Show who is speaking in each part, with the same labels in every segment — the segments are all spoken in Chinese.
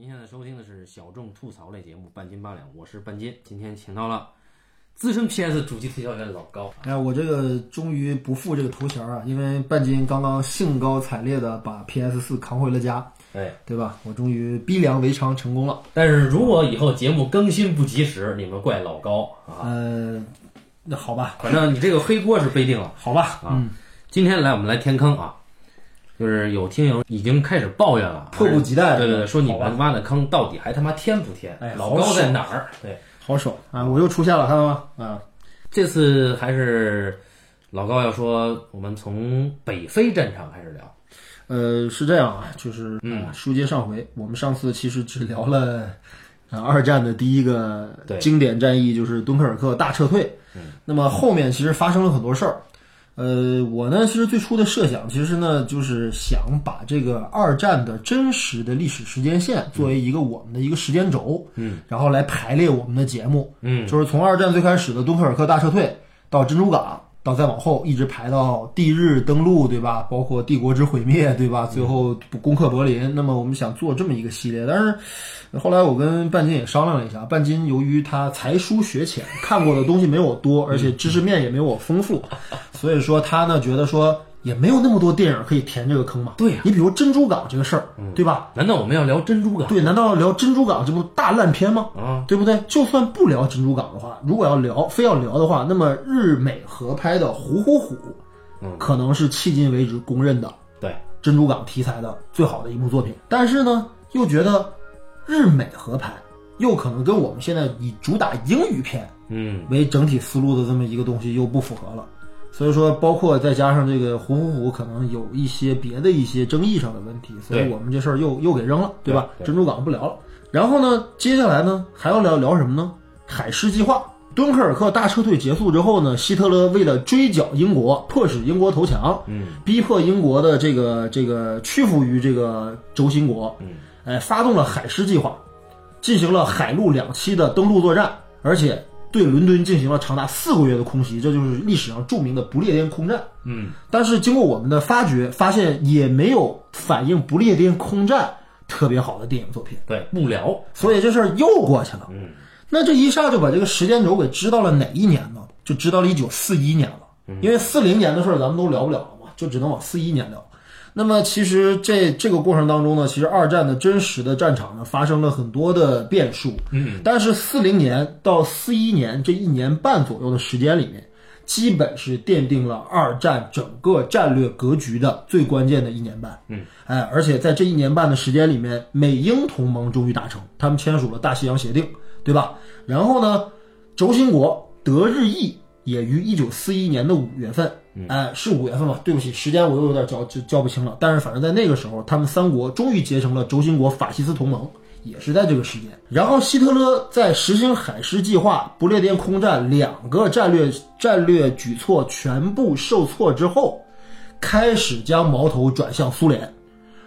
Speaker 1: 您现在收听的是小众吐槽类节目《半斤八两》，我是半斤。今天请到了资深 PS 主机推销员老高。
Speaker 2: 哎，我这个终于不负这个头衔啊，因为半斤刚刚兴高采烈的把 PS 四扛回了家，
Speaker 1: 哎，
Speaker 2: 对吧？我终于逼良为娼成功了。
Speaker 1: 但是如果以后节目更新不及时，你们怪老高啊。
Speaker 2: 呃，那好吧，
Speaker 1: 反正你这个黑锅是背定了。
Speaker 2: 好吧，
Speaker 1: 啊，今天来我们来填坑啊，就是有听友已经开始抱怨了，
Speaker 2: 迫不及待
Speaker 1: 对对对，说你们挖的坑到底还他妈填不填？
Speaker 2: 哎
Speaker 1: 老高在哪儿？对，
Speaker 2: 好爽啊！我又出现了，看到吗？啊，
Speaker 1: 这次还是老高要说，我们从北非战场开始聊。
Speaker 2: 呃，是这样啊，就是书接上回，我们上次其实只聊了呃二战的第一个经典战役，就是敦刻尔克大撤退。
Speaker 1: 嗯，
Speaker 2: 那么后面其实发生了很多事儿。呃，我呢，其实最初的设想，其实呢，就是想把这个二战的真实的历史时间线作为一个我们的一个时间轴，
Speaker 1: 嗯，
Speaker 2: 然后来排列我们的节目，
Speaker 1: 嗯，
Speaker 2: 就是从二战最开始的敦刻尔克大撤退到珍珠港，到再往后一直排到帝日登陆，对吧？包括帝国之毁灭，对吧？最后攻克柏林。那么我们想做这么一个系列，但是后来我跟半斤也商量了一下，半斤由于他才疏学浅，看过的东西没有我多，而且知识面也没有我丰富，所以说他呢觉得说也没有那么多电影可以填这个坑嘛。
Speaker 1: 对呀
Speaker 2: 你比如珍珠港这个事儿，对吧？
Speaker 1: 难道我们要聊珍珠港？
Speaker 2: 对，难道要聊珍珠港这部大烂片吗？
Speaker 1: 啊，
Speaker 2: 对不对？就算不聊珍珠港的话，如果要聊，非要聊的话，那么日美合拍的《虎虎虎》，
Speaker 1: 嗯
Speaker 2: 可能是迄今为止公认的
Speaker 1: 对，
Speaker 2: 珍珠港题材的最好的一部作品。但是呢，又觉得日美合拍又可能跟我们现在以主打英语片
Speaker 1: 嗯，
Speaker 2: 为整体思路的这么一个东西又不符合了。所以说，包括再加上这个《虎虎虎》可能有一些别的一些争议上的问题，所以我们这事儿又又给扔了，对吧？
Speaker 1: 对对
Speaker 2: 珍珠港不聊了。然后呢，接下来呢还要聊聊什么呢？海狮计划。敦刻尔克大撤退结束之后呢，希特勒为了追剿英国，迫使英国投降，
Speaker 1: 嗯，
Speaker 2: 逼迫英国的这个这个屈服于这个轴心国，
Speaker 1: 嗯，
Speaker 2: 哎，发动了海狮计划，进行了海陆两栖的登陆作战，而且对伦敦进行了长达四个月的空袭，这就是历史上著名的不列颠空战。
Speaker 1: 嗯，
Speaker 2: 但是经过我们的发掘，发现也没有反映不列颠空战特别好的电影作品，
Speaker 1: 对，不聊。
Speaker 2: 所以这事儿又过去了。
Speaker 1: 嗯，
Speaker 2: 那这一下就把这个时间轴给知道了哪一年呢？就知道了一九四一年了。因为四零年的事儿咱们都聊不了了嘛，就只能往四一年聊。那么其实这这个过程当中呢，其实二战的真实的战场呢发生了很多的变数。
Speaker 1: 嗯，
Speaker 2: 但是四零年到四一年这一年半左右的时间里面，基本是奠定了二战整个战略格局的最关键的一年半。
Speaker 1: 嗯，
Speaker 2: 哎，而且在这一年半的时间里面，美英同盟终于达成，他们签署了大西洋协定，对吧？然后呢，轴心国德日意也于一九四一年的五月份，哎，是五月份吧？对不起，时间我又有点叫就叫不清了。但是反正在那个时候，他们三国终于结成了轴心国法西斯同盟，也是在这个时间。然后希特勒在实行海狮计划、不列颠空战两个战略战略举措全部受挫之后，开始将矛头转向苏联，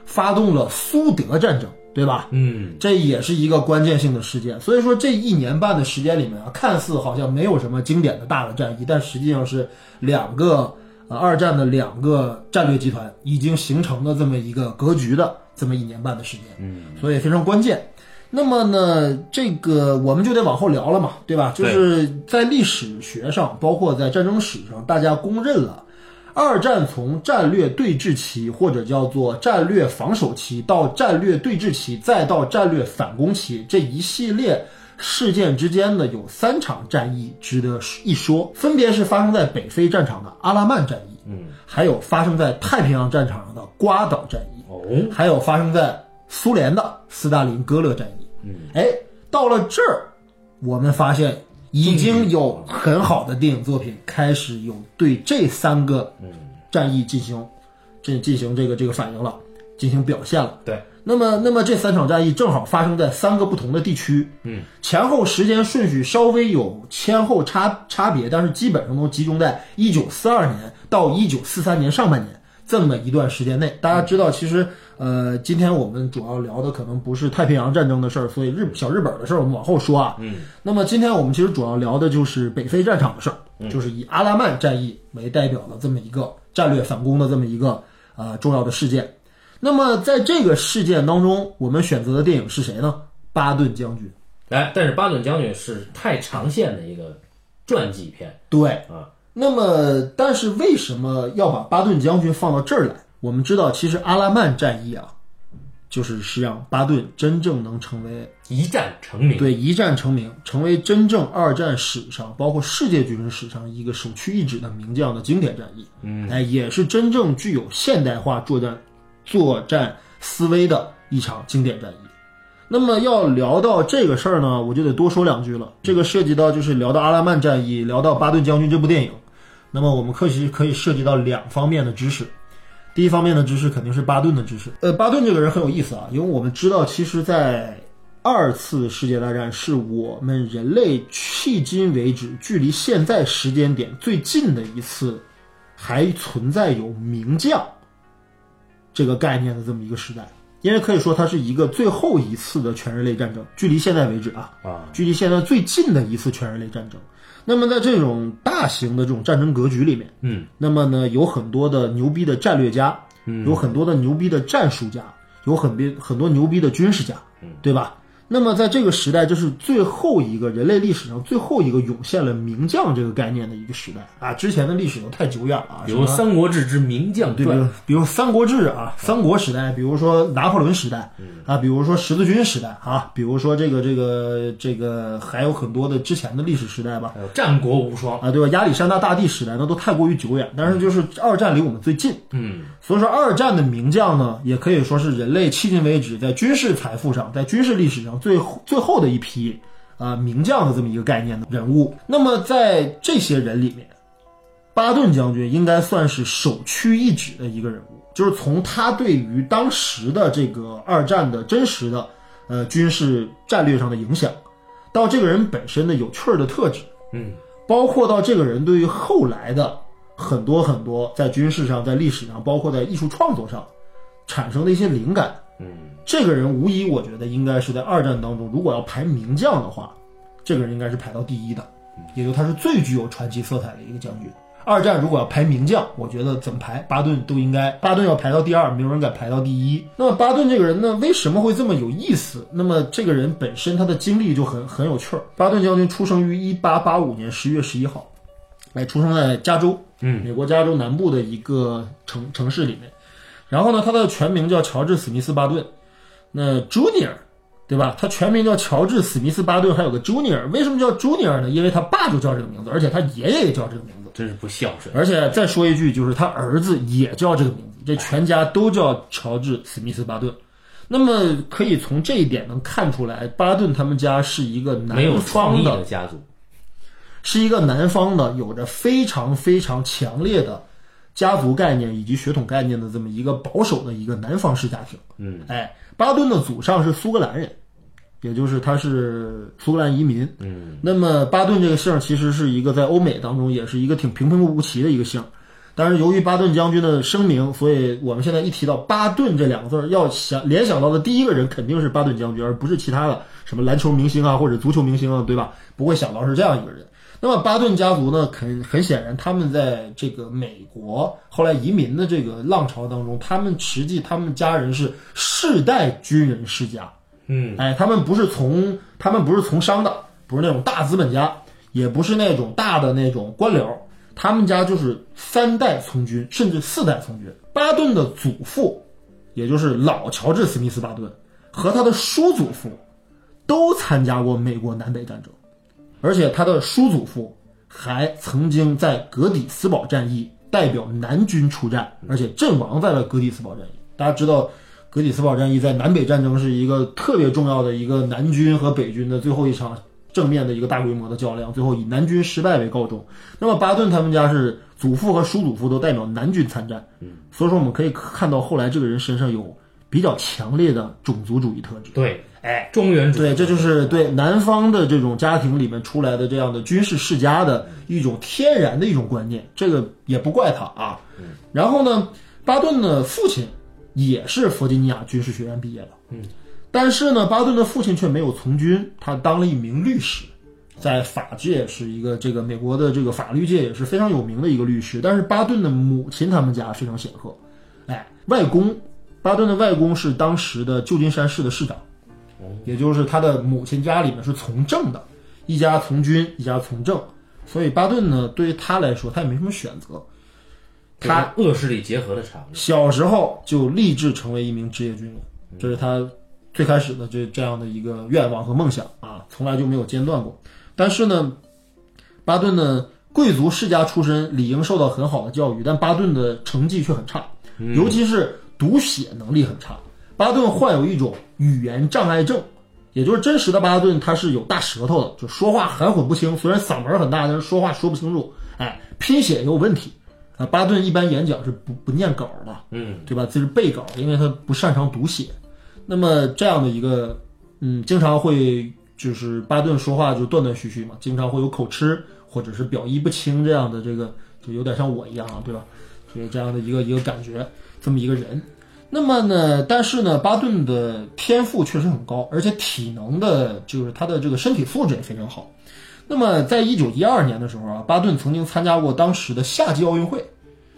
Speaker 2: 发动了苏德战争，对吧？
Speaker 1: 嗯，
Speaker 2: 这也是一个关键性的事件。所以说，这一年半的时间里面啊，看似好像没有什么经典的大的战役，但实际上是两个呃二战的两个战略集团已经形成的这么一个格局的这么一年半的时间。
Speaker 1: 嗯，
Speaker 2: 所以非常关键。那么呢，这个我们就得往后聊了嘛，对吧？就是在历史学上，包括在战争史上，大家公认了。二战从战略对峙期，或者叫做战略防守期，到战略对峙期，再到战略反攻期，这一系列事件之间呢，有三场战役值得一说，分别是发生在北非战场的阿拉曼战役，
Speaker 1: 嗯，
Speaker 2: 还有发生在太平洋战场上的瓜岛战役，
Speaker 1: 哦，
Speaker 2: 还有发生在苏联的斯大林格勒战役。
Speaker 1: 嗯，
Speaker 2: 哎，到了这儿，我们发现已经有很好的电影作品开始有对这三个战役进行这进行这个这个反应了，进行表现了。
Speaker 1: 对，
Speaker 2: 那么，那么这三场战役正好发生在三个不同的地区，
Speaker 1: 嗯，
Speaker 2: 前后时间顺序稍微有先后差差别，但是基本上都集中在一九四二年到一九四三年上半年这么一段时间内。大家知道，其实呃，今天我们主要聊的可能不是太平洋战争的事儿，所以日小日本的事儿我们往后说啊。
Speaker 1: 嗯，
Speaker 2: 那么今天我们其实主要聊的就是北非战场的事儿，就是以阿拉曼战役为代表的这么一个战略反攻的这么一个呃重要的事件。那么在这个事件当中，我们选择的电影是谁呢？巴顿将军。
Speaker 1: 哎，但是巴顿将军是太长线的一个传记片
Speaker 2: 对，
Speaker 1: 啊，
Speaker 2: 那么但是为什么要把巴顿将军放到这儿来？我们知道，其实阿拉曼战役啊，就是是让巴顿真正能成为
Speaker 1: 一战成名。
Speaker 2: 对一战成名，成为真正二战史上，包括世界军事史上一个首屈一指的名将的经典战役。
Speaker 1: 嗯，
Speaker 2: 哎，也是真正具有现代化作战作战思维的一场经典战役。那么要聊到这个事儿呢，我就得多说两句了。这个涉及到就是聊到阿拉曼战役，聊到巴顿将军这部电影，那么我们可以可以涉及到两方面的知识。第一方面的知识肯定是巴顿的知识。呃，巴顿这个人很有意思啊，因为我们知道，其实，在二次世界大战是我们人类迄今为止距离现在时间点最近的一次还存在有名将这个概念的这么一个时代，因为可以说它是一个最后一次的全人类战争，距离现在为止啊，
Speaker 1: 啊，
Speaker 2: 距离现在最近的一次全人类战争。那么在这种大型的这种战争格局里面，
Speaker 1: 嗯，
Speaker 2: 那么呢，有很多的牛逼的战略家，
Speaker 1: 嗯。
Speaker 2: 有很多的牛逼的战术家，有很多很多牛逼的军事家，嗯。对吧？那么在这个时代，就是最后一个人类历史上最后一个涌现了名将这个概念的一个时代啊！之前的历史都太久远了啊，
Speaker 1: 比如《三国志之名将
Speaker 2: 对，比》如比如《三国志》啊，三国时代，比如说拿破仑时代啊，比如说十字军时代啊，比如说这个这个这个还有很多的之前的历史时代吧。
Speaker 1: 战国无双。
Speaker 2: 啊，对吧？亚历山大大帝时代那都太过于久远，但是就是二战离我们最近，
Speaker 1: 嗯，
Speaker 2: 所以说二战的名将呢，也可以说是人类迄今为止在军事财富上，在军事历史上最最后的一批啊、名将的这么一个概念的人物。那么在这些人里面，巴顿将军应该算是首屈一指的一个人物，就是从他对于当时的这个二战的真实的呃军事战略上的影响，到这个人本身的有趣儿的特质，
Speaker 1: 嗯，
Speaker 2: 包括到这个人对于后来的很多很多在军事上、在历史上，包括在艺术创作上产生的一些灵感。
Speaker 1: 嗯，
Speaker 2: 这个人无疑，我觉得应该是在二战当中，如果要排名将的话，这个人应该是排到第一的，也就他是最具有传奇色彩的一个将军。二战如果要排名将，我觉得怎么排，巴顿都应该，巴顿要排到第二，没有人敢排到第一。那么巴顿这个人呢，为什么会这么有意思？那么这个人本身他的经历就很很有趣儿。巴顿将军出生于一八八五年十月十一号，哎，出生在加州，
Speaker 1: 嗯，
Speaker 2: 美国加州南部的一个城城市里面。然后呢，他的全名叫乔治·史密斯·巴顿，那 Junior，对吧？他全名叫乔治·史密斯·巴顿，还有个 Junior。为什么叫 Junior 呢？因为他爸就叫这个名字，而且他爷爷也叫这个名字。
Speaker 1: 真是不孝顺。
Speaker 2: 而且再说一句，就是他儿子也叫这个名字，这全家都叫乔治·史密斯·巴顿。那么可以从这一点能看出来，巴顿他们家是一个
Speaker 1: 没有
Speaker 2: 南
Speaker 1: 创意
Speaker 2: 的
Speaker 1: 家族。
Speaker 2: 是一个南方的，有着非常非常强烈的家族概念以及血统概念的这么一个保守的一个南方式家庭。
Speaker 1: 嗯，
Speaker 2: 哎，巴顿的祖上是苏格兰人，也就是他是苏格兰移民。
Speaker 1: 嗯，
Speaker 2: 那么巴顿这个姓儿其实是一个在欧美当中也是一个挺平平无奇的一个姓儿。但是由于巴顿将军的声明，所以我们现在一提到巴顿这两个字儿，要想联想到的第一个人肯定是巴顿将军，而不是其他的什么篮球明星啊或者足球明星啊，对吧？不会想到是这样一个人。那么巴顿家族呢，很很显然，他们在这个美国后来移民的这个浪潮当中，他们实际他们家人是世代军人世家，
Speaker 1: 嗯，
Speaker 2: 哎，他们不是从他们不是从商的，不是那种大资本家，也不是那种大的那种官僚，他们家就是三代从军，甚至四代从军。巴顿的祖父，也就是老乔治·史密斯·巴顿，和他的叔祖父，都参加过美国南北战争，而且他的叔祖父还曾经在格底斯堡战役代表南军出战，而且阵亡在了格底斯堡战役。大家知道，格底斯堡战役在南北战争是一个特别重要的一个南军和北军的最后一场正面的一个大规模的较量，最后以南军失败为告终。那么巴顿他们家是祖父和叔祖父都代表南军参战，嗯，所以说我们可以看到后来这个人身上有比较强烈的种族主义特质。
Speaker 1: 对，哎，中原主
Speaker 2: 对，这就是对南方的这种家庭里面出来的这样的军事世家的一种天然的一种观念，这个也不怪他啊。然后呢，巴顿的父亲也是弗吉尼亚军事学院毕业的，
Speaker 1: 嗯，
Speaker 2: 但是呢，巴顿的父亲却没有从军，他当了一名律师，在法界是一个这个美国的这个法律界也是非常有名的一个律师。但是巴顿的母亲他们家非常显赫，哎，外公巴顿的外公是当时的旧金山市的市长，也就是他的母亲家里面是从政的，一家从军，一家从政，所以巴顿呢，对于他来说，他也没什么选择。他
Speaker 1: 恶势力结合的产物，
Speaker 2: 小时候就立志成为一名职业军人，这是他最开始的这这样的一个愿望和梦想啊，从来就没有间断过。但是呢，巴顿呢，贵族世家出身，理应受到很好的教育，但巴顿的成绩却很差，尤其是读写能力很差。巴顿患有一种语言障碍症，也就是真实的巴顿他是有大舌头的，就说话含混不清，虽然嗓门很大，但是说话说不清楚。哎，拼写也有问题。啊，巴顿一般演讲是不不念稿的，
Speaker 1: 嗯，
Speaker 2: 对吧？这是背稿，因为他不擅长读写。那么这样的一个，嗯，经常会就是巴顿说话就断断续续嘛，经常会有口吃或者是表意不清这样的这个，就有点像我一样啊，对吧？所以这样的一个一个感觉，这么一个人。那么呢，但是呢，巴顿的天赋确实很高，而且体能的，就是他的这个身体素质也非常好。那么，在一九一二年的时候啊，巴顿曾经参加过当时的夏季奥运会，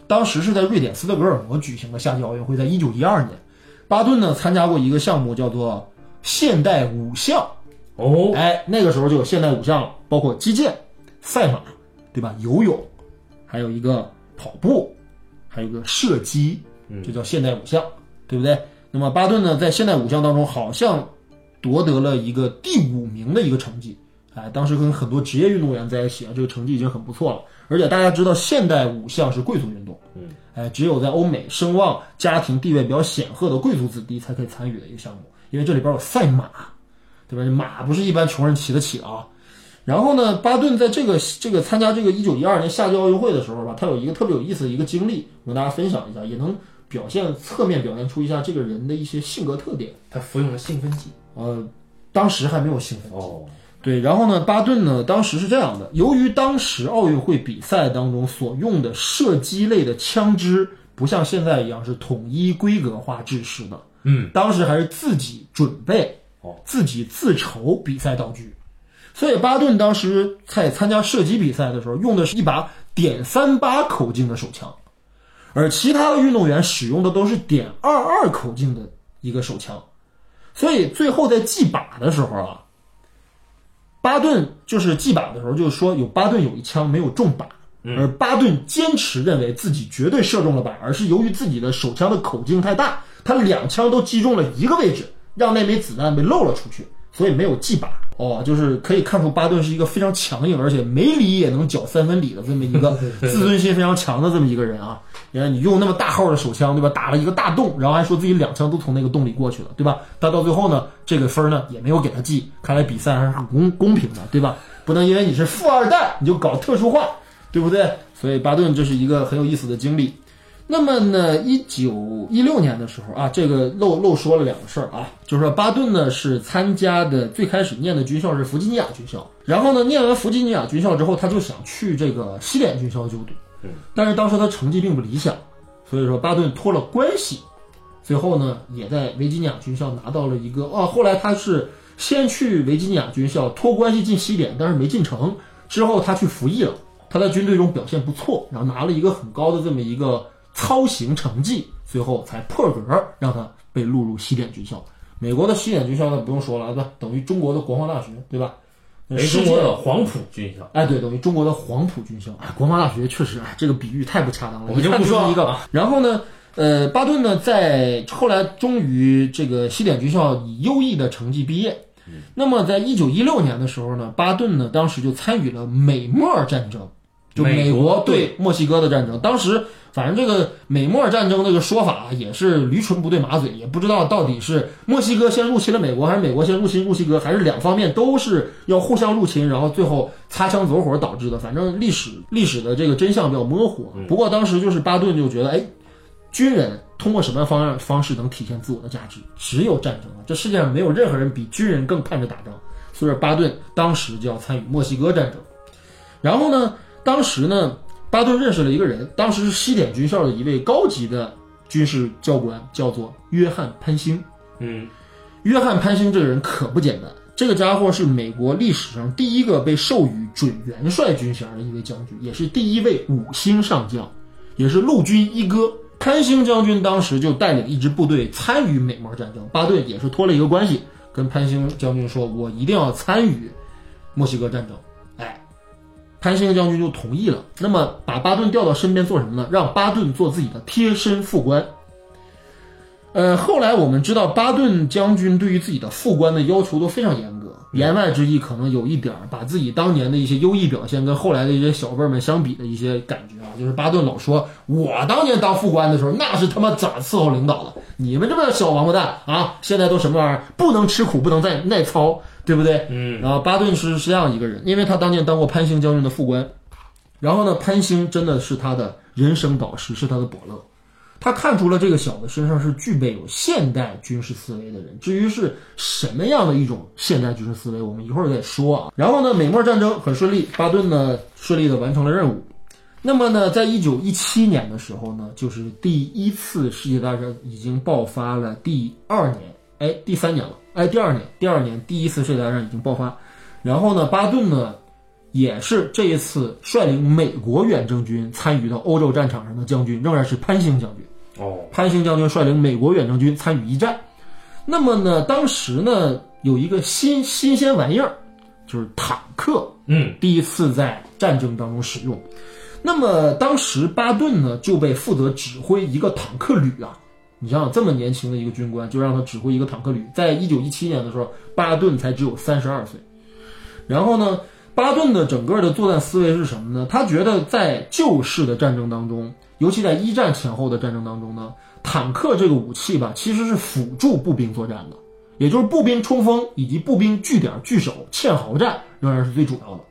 Speaker 2: 当时是在瑞典斯德哥尔摩举行的夏季奥运会，在一九一二年，巴顿呢参加过一个项目叫做现代五项，
Speaker 1: 哦，
Speaker 2: 哎，那个时候就有现代五项了，包括击剑、赛马，对吧？游泳，还有一个跑步，还有一个射击，这叫现代五项，对不对？那么巴顿呢，在现代五项当中，好像夺得了一个第五名的一个成绩。哎，当时跟很多职业运动员在一起啊，这个成绩已经很不错了。而且大家知道，现代五项是贵族运动，
Speaker 1: 嗯，
Speaker 2: 哎，只有在欧美声望、家庭地位比较显赫的贵族子弟才可以参与的一个项目，因为这里边有赛马，对吧？马不是一般穷人骑得起的啊。然后呢，巴顿在这个这个参加这个一九一二年夏季奥运会的时候吧，他有一个特别有意思的一个经历，我跟大家分享一下，也能表现侧面表现出一下这个人的一些性格特点。
Speaker 1: 他服用了兴奋剂，
Speaker 2: 呃，当时还没有兴奋剂。
Speaker 1: 哦，
Speaker 2: 对，然后呢，巴顿呢，当时是这样的，由于当时奥运会比赛当中所用的射击类的枪支不像现在一样是统一规格化制式的，
Speaker 1: 嗯，
Speaker 2: 当时还是自己准备，
Speaker 1: 哦，
Speaker 2: 自己自筹比赛道具，所以巴顿当时在参加射击比赛的时候，用的是一把点三八口径的手枪，而其他的运动员使用的都是点二二口径的一个手枪，所以最后在记靶的时候啊。巴顿就是记靶的时候，就是说有巴顿有一枪没有中靶，而巴顿坚持认为自己绝对射中了靶，而是由于自己的手枪的口径太大，他两枪都击中了一个位置，让那枚子弹被漏了出去，所以没有记靶。哦，就是可以看出巴顿是一个非常强硬，而且没理也能搅三分理的这么一个 自尊心非常强的这么一个人啊。你看，你用那么大号的手枪，对吧？打了一个大洞，然后还说自己两枪都从那个洞里过去了，对吧？但到最后呢，这个分呢也没有给他记，看来比赛还是很公公平的，对吧？不能因为你是富二代你就搞特殊化，对不对？所以巴顿这是一个很有意思的经历。那么呢，一九一六年的时候啊，这个漏漏说了两个事儿啊，就是说巴顿呢是参加的最开始念的军校是弗吉尼亚军校，然后呢念完弗吉尼亚军校之后，他就想去这个西点军校就读，但是当时他成绩并不理想，所以说巴顿托了关系，最后呢也在维吉尼亚军校拿到了一个哦，后来他是先去维吉尼亚军校托关系进西点，但是没进成，之后他去服役了，他在军队中表现不错，然后拿了一个很高的这么一个。操行成绩，最后才破格让他被录入西点军校。美国的西点军校那不用说了，对吧？等于中国的国防大学，对吧？
Speaker 1: 中国的黄埔军校，
Speaker 2: 哎，对，等于中国的黄埔军校。哎，国防大学确实，哎，这个比喻太不恰当了。
Speaker 1: 我们就不说
Speaker 2: 一个。然后呢，呃，巴顿呢，在后来终于这个西点军校以优异的成绩毕业。那么，在一九一六年的时候呢，巴顿呢，当时就参与了美墨战争，就美国对墨西哥的战争。当时。反正这个美墨战争这个说法也是驴唇不对马嘴，也不知道到底是墨西哥先入侵了美国，还是美国先入侵墨西哥，还是两方面都是要互相入侵，然后最后擦枪走火导致的。反正历史历史的这个真相比较模糊。不过当时就是巴顿就觉得，哎，军人通过什么方方式能体现自我的价值？只有战争了，这世界上没有任何人比军人更盼着打仗。所以巴顿当时就要参与墨西哥战争。然后呢，当时呢。巴顿认识了一个人，当时是西点军校的一位高级的军事教官，叫做约翰潘兴。
Speaker 1: 嗯，
Speaker 2: 约翰潘兴这个人可不简单，这个家伙是美国历史上第一个被授予准元帅军衔的一位将军，也是第一位五星上将，也是陆军一哥，潘兴将军当时就带领一支部队参与美墨战争，巴顿也是托了一个关系，跟潘兴将军说：“我一定要参与墨西哥战争。”哎，潘兴将军就同意了。那么把巴顿调到身边做什么呢？让巴顿做自己的贴身副官。呃，后来我们知道，巴顿将军对于自己的副官的要求都非常严格，言外之意可能有一点儿把自己当年的一些优异表现跟后来的一些小辈儿们相比的一些感觉啊，就是巴顿老说，我当年当副官的时候，那是他妈咋伺候领导的，你们这么小王八蛋啊，现在都什么玩意儿，不能吃苦，不能再耐操，对不对？
Speaker 1: 嗯，
Speaker 2: 然后巴顿是是这样一个人，因为他当年当过潘兴将军的副官，然后呢，潘兴真的是他的人生导师，是他的伯乐。他看出了这个小子身上是具备有现代军事思维的人。至于是什么样的一种现代军事思维，我们一会儿再说啊。然后呢，美墨战争很顺利，巴顿呢顺利的完成了任务。那么呢，在一九一七年的时候呢，就是第一次世界大战已经爆发了第二年，哎，第三年了，哎，第二年，第二年第一次世界大战已经爆发。然后呢，巴顿呢也是这一次率领美国远征军参与到欧洲战场上的将军，仍然是潘兴将军。
Speaker 1: 哦，
Speaker 2: 潘兴将军率领美国远征军参与一战。那么呢，当时呢有一个新新鲜玩意儿，就是坦克，
Speaker 1: 嗯，
Speaker 2: 第一次在战争当中使用。那么当时巴顿呢就被负责指挥一个坦克旅啊。你想想，这么年轻的一个军官，就让他指挥一个坦克旅。在一九一七年的时候，巴顿才只有三十二岁。然后呢，巴顿的整个的作战思维是什么呢？他觉得在旧式的战争当中。尤其在一战前后的战争当中呢，坦克这个武器吧，其实是辅助步兵作战的，也就是步兵冲锋以及步兵据点据守、堑壕战仍然是最主要的。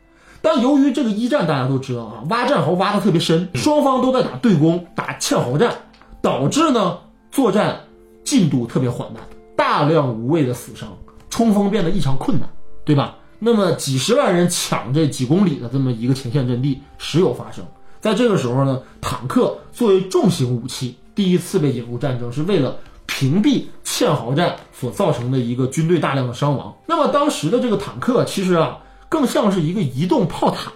Speaker 2: 但由于这个一战大家都知道啊，挖战壕挖的特别深，双方都在打对攻、打堑壕战，导致呢作战进度特别缓慢，大量无谓的死伤，冲锋变得异常困难，对吧？那么几十万人抢这几公里的这么一个前线阵地，时有发生。在这个时候呢，坦克作为重型武器第一次被引入战争，是为了屏蔽堑壕战所造成的一个军队大量的伤亡。那么当时的这个坦克其实啊，更像是一个移动炮塔，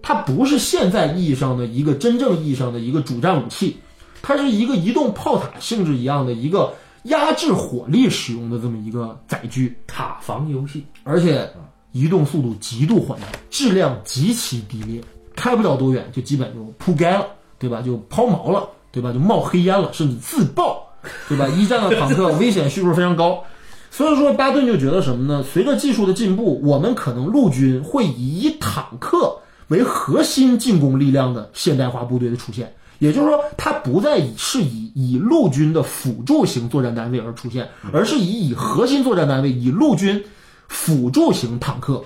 Speaker 2: 它不是现在意义上的一个真正意义上的一个主战武器，它是一个移动炮塔性质一样的一个压制火力使用的这么一个载具
Speaker 1: 塔防游戏，
Speaker 2: 而且移动速度极度缓慢，质量极其低劣。开不了多远，就基本就扑街了，对吧？就抛锚了，对吧？就冒黑烟了，甚至自爆，对吧？一战的坦克危险系数非常高，所以说巴顿就觉得什么呢？随着技术的进步，我们可能陆军会以坦克为核心进攻力量的现代化部队的出现，也就是说，它不再以是以以陆军的辅助型作战单位而出现，而是以以核心作战单位以陆军辅助型坦克。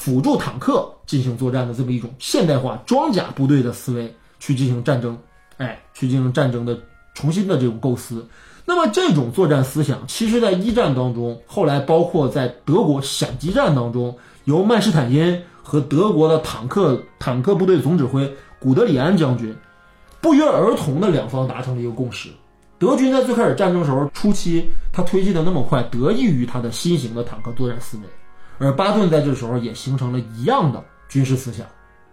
Speaker 2: 辅助坦克进行作战的这么一种现代化装甲部队的思维去进行战争，哎，去进行战争的重新的这种构思。那么这种作战思想，其实在一战当中，后来包括在德国闪击战当中，由曼施坦因和德国的坦克坦克部队总指挥古德里安将军不约而同的两方达成了一个共识。德军在最开始战争时候初期，他推进的那么快，得益于他的新型的坦克作战思维。而巴顿在这时候也形成了一样的军事思想，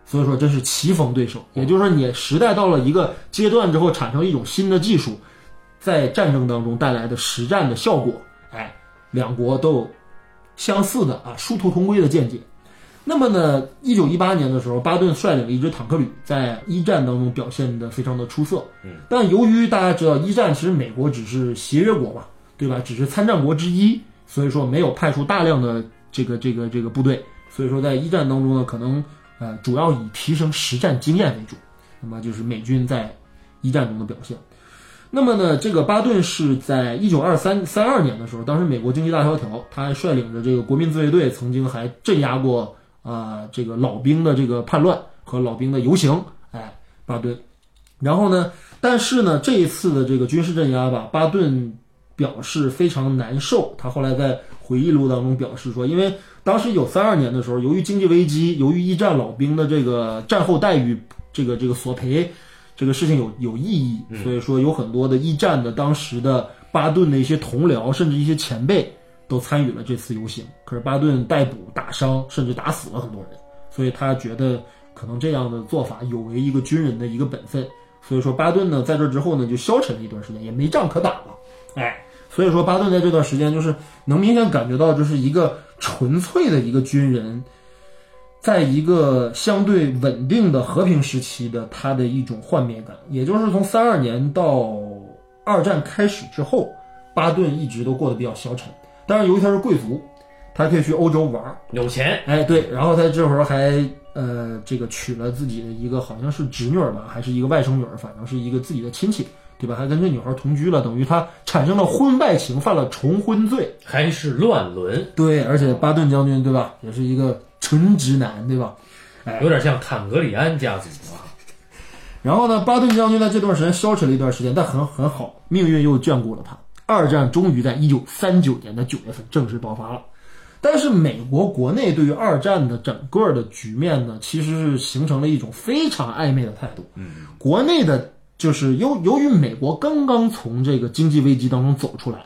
Speaker 2: 所以说真是棋逢对手。也就是说，你时代到了一个阶段之后，产生一种新的技术，在战争当中带来的实战的效果，哎，两国都有相似的啊殊途同归的见解。那么呢，一九一八年的时候，巴顿率领了一支坦克旅，在一战当中表现的非常的出色。
Speaker 1: 嗯，
Speaker 2: 但由于大家知道，一战其实美国只是协约国嘛，对吧？只是参战国之一，所以说没有派出大量的。这个这个这个部队，所以说在一战当中呢，可能呃主要以提升实战经验为主。那么就是美军在一战中的表现。那么呢，这个巴顿是在一九二三三二年的时候，当时美国经济大萧条，他还率领着这个国民自卫队，曾经还镇压过啊这个老兵的这个叛乱和老兵的游行。哎，巴顿。然后呢，但是呢，这一次的这个军事镇压吧，巴顿表示非常难受。他后来在。回忆录当中表示说，因为当时一九三二年的时候，由于经济危机，由于一战老兵的这个战后待遇，这个这个索赔，这个事情有有意义，所以说有很多的一战的当时的巴顿的一些同僚，甚至一些前辈都参与了这次游行。可是巴顿逮捕、打伤，甚至打死了很多人，所以他觉得可能这样的做法有违一个军人的一个本分，所以说巴顿呢在这之后呢就消沉了一段时间，也没仗可打了。哎，所以说巴顿在这段时间就是能明显感觉到，就是一个纯粹的一个军人，在一个相对稳定的和平时期的他的一种幻灭感，也就是从三二年到二战开始之后，巴顿一直都过得比较消沉。但是由于他是贵族，他可以去欧洲玩儿，
Speaker 1: 有钱，
Speaker 2: 哎，对，然后他这会儿还呃，这个娶了自己的一个好像是侄女儿吧，还是一个外甥女儿，反正是一个自己的亲戚，对吧？还跟这女孩同居了，等于他产生了婚外情，犯了重婚罪。
Speaker 1: 还是乱伦，
Speaker 2: 对，而且巴顿将军，对吧，也是一个纯直男，对吧？
Speaker 1: 哎有点像坦格里安家族啊。
Speaker 2: 然后呢，巴顿将军在这段时间消沉了一段时间，但很很好，命运又眷顾了他。二战终于在一九三九年的九月份正式爆发了。但是美国国内对于二战的整个的局面呢，其实是形成了一种非常暧昧的态度。
Speaker 1: 嗯，
Speaker 2: 国内的就是由由于美国刚刚从这个经济危机当中走出来，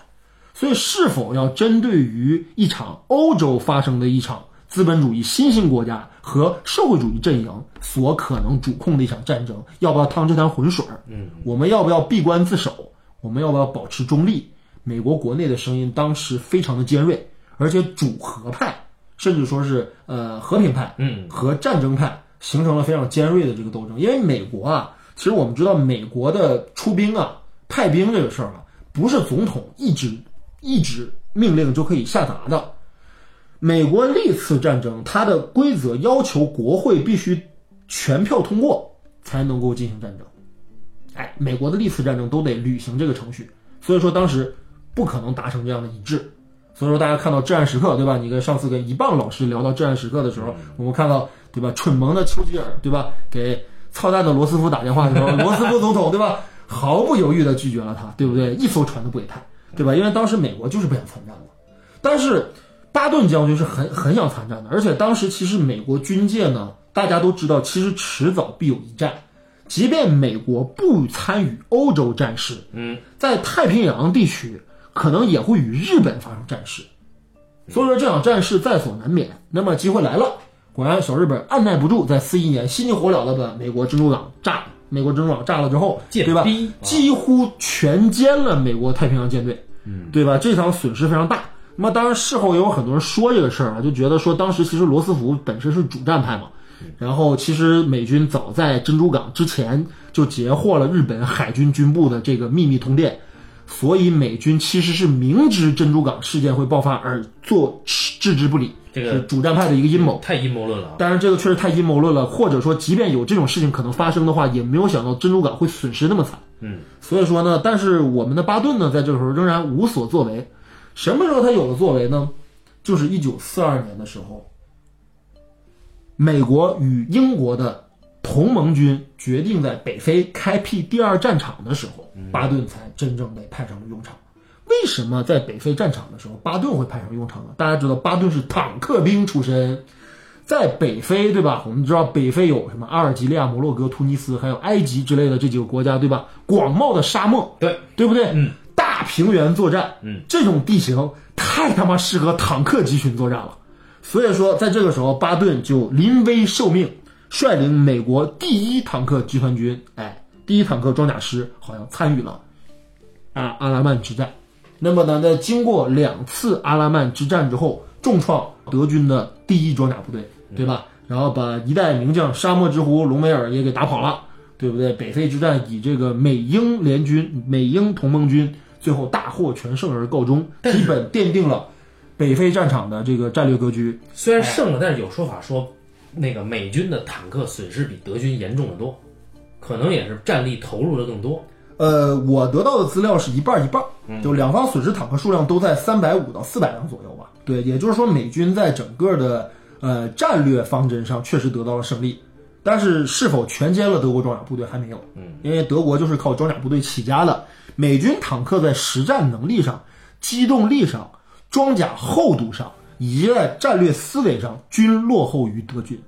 Speaker 2: 所以是否要针对于一场欧洲发生的一场资本主义新兴国家和社会主义阵营所可能主控的一场战争，要不要趟这滩浑水儿？
Speaker 1: 嗯，
Speaker 2: 我们要不要闭关自守？我们要不要保持中立？美国国内的声音当时非常的尖锐，而且主和派甚至说是呃和平派，
Speaker 1: 嗯，
Speaker 2: 和战争派形成了非常尖锐的这个斗争。因为美国啊，其实我们知道，美国的出兵啊、派兵这个事儿啊，不是总统一纸一纸命令就可以下达的。美国历次战争，它的规则要求国会必须全票通过才能够进行战争。哎，美国的历次战争都得履行这个程序，所以说当时不可能达成这样的一致。所以说大家看到《至暗时刻》，对吧？你跟上次跟一棒老师聊到《至暗时刻》的时候，我们看到对吧？蠢萌的丘吉尔，对吧？给操蛋的罗斯福打电话的时候，罗斯福总统对吧？毫不犹豫的拒绝了他，对不对？一艘船都不给派，对吧？因为当时美国就是不想参战嘛，但是巴顿将军是很很想参战的，而且当时其实美国军界呢，大家都知道，其实迟早必有一战。即便美国不参与欧洲战事，
Speaker 1: 嗯，
Speaker 2: 在太平洋地区可能也会与日本发生战事，所以说这场战事在所难免。那么机会来了，果然小日本按耐不住，在四一年心急火燎的把美国珍珠港炸了。美国珍珠港炸了之后，对吧？几乎全歼了美国太平洋舰队，
Speaker 1: 嗯，
Speaker 2: 对吧？这场损失非常大。那么当然事后也有很多人说这个事儿啊，就觉得说当时其实罗斯福本身是主战派嘛，然后其实美军早在珍珠港之前就截获了日本海军军部的这个秘密通电，所以美军其实是明知珍珠港事件会爆发而做置之不理，
Speaker 1: 这个
Speaker 2: 是主战派的一个阴谋。
Speaker 1: 太阴谋论了啊。
Speaker 2: 当然，这个确实太阴谋论了，或者说，即便有这种事情可能发生的话，也没有想到珍珠港会损失那么惨。
Speaker 1: 嗯，
Speaker 2: 所以说呢，但是我们的巴顿呢，在这个时候仍然无所作为。什么时候他有了作为呢？就是一九四二年的时候，美国与英国的同盟军决定在北非开辟第二战场的时候，巴顿才真正被派上了用场。为什么在北非战场的时候巴顿会派上用场呢？大家知道，巴顿是坦克兵出身，在北非，对吧？我们知道北非有什么阿尔及利亚、摩洛哥、突尼斯，还有埃及之类的这几个国家，对吧？广袤的沙漠，
Speaker 1: 对，
Speaker 2: 对不对？
Speaker 1: 嗯，
Speaker 2: 大平原作战，
Speaker 1: 嗯，
Speaker 2: 这种地形太他妈适合坦克集群作战了。所以说，在这个时候，巴顿就临危受命，率领美国第一坦克集团军，哎，第一坦克装甲师，好像参与了啊阿拉曼之战。那么呢，在经过两次阿拉曼之战之后，重创德军的第一装甲部队，对吧？然后把一代名将沙漠之狐隆美尔也给打跑了，对不对？北非之战以这个美英联军、美英同盟军最后大获全胜而告终，基本奠定了北非战场的这个战略格局。
Speaker 1: 虽然胜了，但是有说法说，那个美军的坦克损失比德军严重的多，可能也是战力投入的更多。
Speaker 2: 呃，我得到的资料是一半儿一半儿，就两方损失坦克数量都在三百五到四百辆左右吧。对，也就是说美军在整个的呃战略方针上确实得到了胜利，但是是否全歼了德国装甲部队还没有。
Speaker 1: 嗯，
Speaker 2: 因为德国就是靠装甲部队起家的，美军坦克在实战能力上、机动力上、装甲厚度上以及在战略思维上均落后于德军。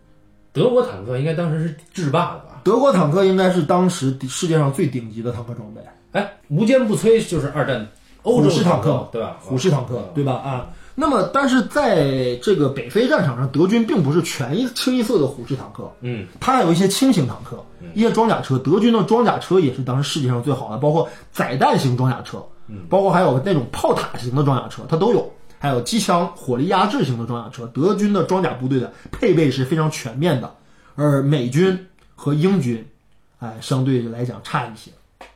Speaker 1: 德国坦克应该当时是制霸的吧？
Speaker 2: 德国坦克应该是当时世界上最顶级的坦克装备。
Speaker 1: 哎，无坚不摧就是二战欧洲
Speaker 2: 虎式坦克
Speaker 1: 对吧？
Speaker 2: 虎式坦克，对吧？啊，那么，但是在这个北非战场上，德军并不是全一清一色的虎式坦克，
Speaker 1: 嗯，
Speaker 2: 它还有一些轻型坦克，一些装甲车。德军的装甲车也是当时世界上最好的，包括载弹型装甲车，嗯，包括还有那种炮塔型的装甲车，它都有。还有机枪火力压制型的装甲车，德军的装甲部队的配备是非常全面的，而美军和英军，哎，相对来讲差一些。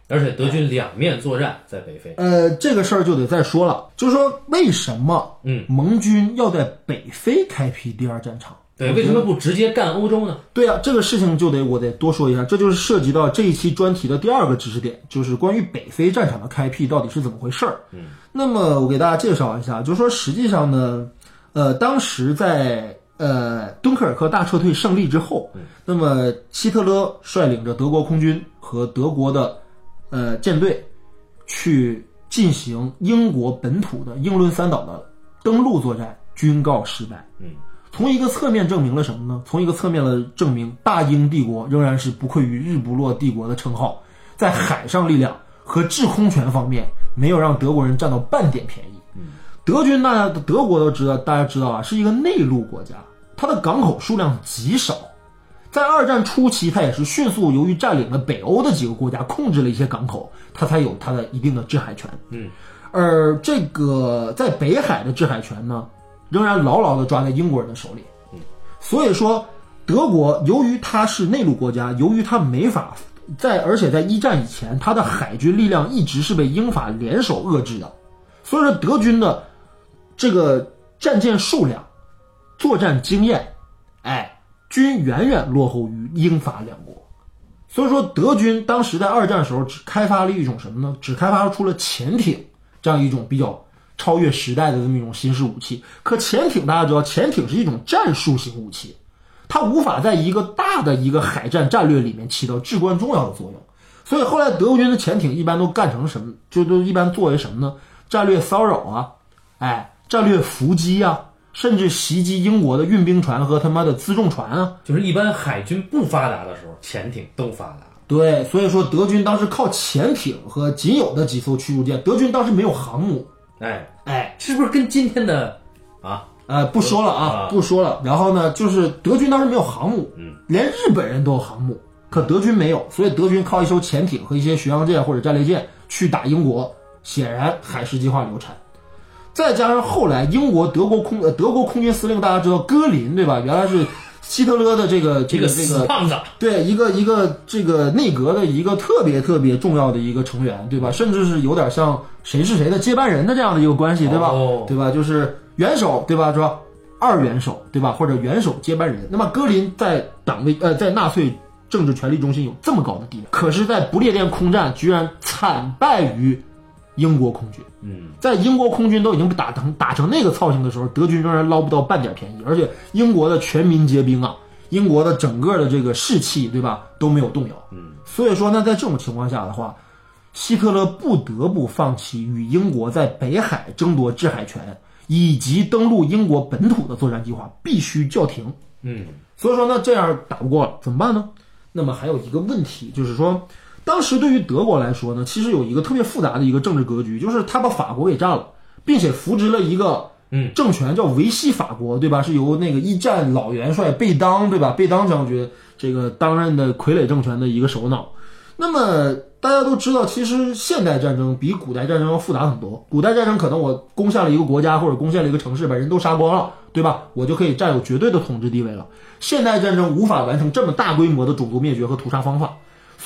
Speaker 1: 而且德军两面作战在北非，
Speaker 2: 呃，这个事儿就得再说了，就是说为什么，
Speaker 1: 嗯，
Speaker 2: 盟军要在北非开辟第二战场？
Speaker 1: 对，为什么不直接干欧洲呢？
Speaker 2: 对啊，这个事情就得我得多说一下，这就是涉及到这一期专题的第二个知识点，就是关于北非战场的开辟到底是怎么回事儿。
Speaker 1: 嗯，
Speaker 2: 那么我给大家介绍一下，就是说实际上呢，呃，当时在呃敦刻尔克大撤退胜利之后，那么希特勒率领着德国空军和德国的呃舰队去进行英国本土的英伦三岛的登陆作战，均告失败。
Speaker 1: 嗯。
Speaker 2: 从一个侧面证明了什么呢？从一个侧面的证明大英帝国仍然是不愧于日不落帝国的称号，在海上力量和制空权方面没有让德国人占到半点便宜。德军大家德国都知道，大家知道啊，是一个内陆国家，它的港口数量极少。在二战初期，它也是迅速由于占领了北欧的几个国家，控制了一些港口，它才有它的一定的制海权。
Speaker 1: 嗯，
Speaker 2: 而这个在北海的制海权呢？仍然牢牢地抓在英国人的手里，嗯所以说德国由于它是内陆国家，由于它没法在，而且在一战以前，它的海军力量一直是被英法联手遏制的，所以说德军的这个战舰数量、作战经验，哎，均远远落后于英法两国，所以说德军当时在二战时候只开发了一种什么呢？只开发出了潜艇这样一种比较。超越时代的这么一种新式武器，可潜艇大家知道，潜艇是一种战术型武器，它无法在一个大的一个海战战略里面起到至关重要的作用。所以后来德国军的潜艇一般都干成什么？就都一般作为什么呢？战略骚扰啊，哎，战略伏击啊，甚至袭击英国的运兵船和他妈的辎重船啊。
Speaker 1: 就是一般海军不发达的时候，潜艇都发达。
Speaker 2: 对，所以说德军当时靠潜艇和仅有的几艘驱逐舰，德军当时没有航母。
Speaker 1: 哎
Speaker 2: 哎，
Speaker 1: 是不是跟今天的啊？
Speaker 2: 呃，不说了啊，不说了。然后呢，就是德军当时没有航母，
Speaker 1: 嗯，
Speaker 2: 连日本人都有航母，可德军没有，所以德军靠一艘潜艇和一些巡洋舰或者战列舰去打英国，显然海事计划流产。再加上后来英国德国空呃德国空军司令大家知道戈林对吧？原来是。希特勒的这个 这个这个
Speaker 1: 胖子，
Speaker 2: 对一个一个这个内阁的一个特别特别重要的一个成员，对吧？甚至是有点像谁是谁的接班人的这样的一个关系，对吧？对吧？就是元首，对吧？是吧？二元首，对吧？或者元首接班人。那么戈林在党内呃在纳粹政治权力中心有这么高的地位，可是，在不列颠空战居然惨败于。英国空军，
Speaker 1: 嗯，
Speaker 2: 在英国空军都已经被打成打成那个操性的时候，德军仍然捞不到半点便宜，而且英国的全民皆兵啊，英国的整个的这个士气，对吧，都没有动摇，
Speaker 1: 嗯，
Speaker 2: 所以说呢，在这种情况下的话，希特勒不得不放弃与英国在北海争夺制海权以及登陆英国本土的作战计划，必须叫停，
Speaker 1: 嗯，
Speaker 2: 所以说呢，这样打不过了怎么办呢？那么还有一个问题就是说。当时对于德国来说呢，其实有一个特别复杂的一个政治格局，就是他把法国给占了，并且扶植了一个
Speaker 1: 嗯
Speaker 2: 政权叫维系法国，对吧？是由那个一战老元帅贝当，对吧？贝当将军这个担任的傀儡政权的一个首脑。那么大家都知道，其实现代战争比古代战争要复杂很多。古代战争可能我攻下了一个国家或者攻下了一个城市，把人都杀光了，对吧？我就可以占有绝对的统治地位了。现代战争无法完成这么大规模的种族灭绝和屠杀方法。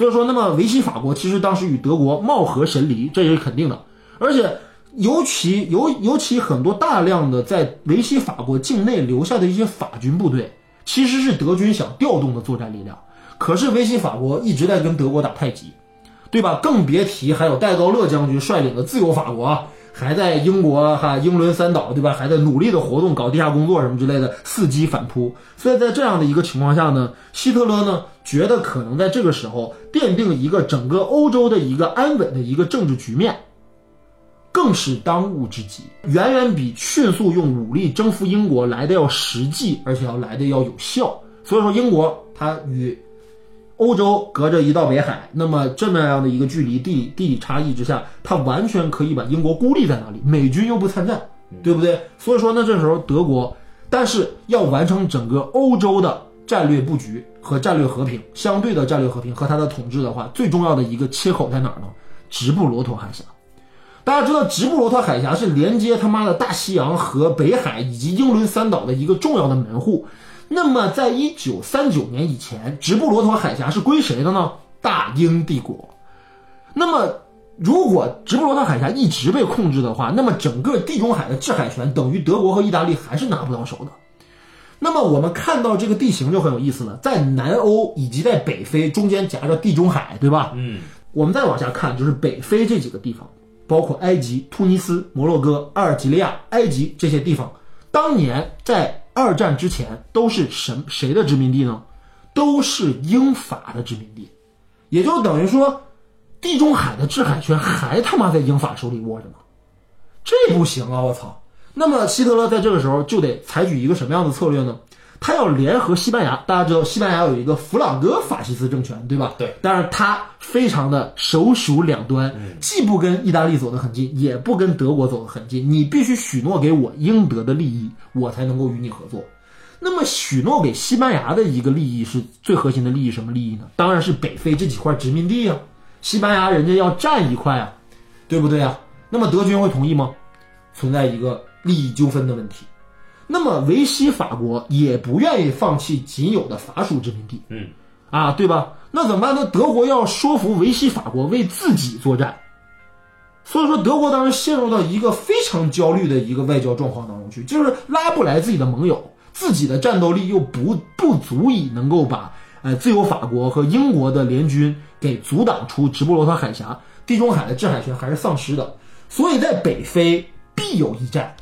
Speaker 2: 所以说，那么维希法国其实当时与德国貌合神离，这也是肯定的。而且，尤其尤尤其很多大量的在维希法国境内留下的一些法军部队，其实是德军想调动的作战力量。可是维希法国一直在跟德国打太极，对吧？更别提还有戴高乐将军率领的自由法国。还在英国哈英伦三岛对吧？还在努力的活动，搞地下工作什么之类的，伺机反扑。所以在这样的一个情况下呢，希特勒呢觉得可能在这个时候奠定一个整个欧洲的一个安稳的一个政治局面，更是当务之急，远远比迅速用武力征服英国来的要实际，而且要来的要有效。所以说，英国它与。欧洲隔着一道北海，那么这么样的一个距离，地理地理差异之下，它完全可以把英国孤立在那里。美军又不参战，对不对？所以说呢，这时候德国，但是要完成整个欧洲的战略布局和战略和平，相对的战略和平和它的统治的话，最重要的一个切口在哪儿呢？直布罗陀海峡。大家知道，直布罗陀海峡是连接他妈的大西洋和北海以及英伦三岛的一个重要的门户。那么，在一九三九年以前，直布罗陀海峡是归谁的呢？大英帝国。那么，如果直布罗陀海峡一直被控制的话，那么整个地中海的制海权等于德国和意大利还是拿不到手的。那么，我们看到这个地形就很有意思了，在南欧以及在北非中间夹着地中海，对吧？
Speaker 1: 嗯，
Speaker 2: 我们再往下看，就是北非这几个地方，包括埃及、突尼斯、摩洛哥、阿尔及利亚、埃及这些地方，当年在二战之前都是什谁的殖民地呢？都是英法的殖民地，也就等于说，地中海的制海权还他妈在英法手里握着呢，这不行啊！我操！那么希特勒在这个时候就得采取一个什么样的策略呢？他要联合西班牙，大家知道西班牙有一个弗朗哥法西斯政权，对吧？
Speaker 1: 对。
Speaker 2: 但是他非常的首鼠两端，既不跟意大利走得很近，也不跟德国走得很近。你必须许诺给我应得的利益，我才能够与你合作。那么许诺给西班牙的一个利益是最核心的利益，什么利益呢？当然是北非这几块殖民地啊，西班牙人家要占一块啊，对不对啊？那么德军会同意吗？存在一个。利益纠纷的问题，那么维希法国也不愿意放弃仅有的法属殖民地，
Speaker 1: 嗯，
Speaker 2: 啊，对吧？那怎么办呢？德国要说服维希法国为自己作战，所以说德国当时陷入到一个非常焦虑的一个外交状况当中去，就是拉不来自己的盟友，自己的战斗力又不不足以能够把呃自由法国和英国的联军给阻挡出直布罗陀海峡，地中海的制海权还是丧失的，所以在北非必有一战。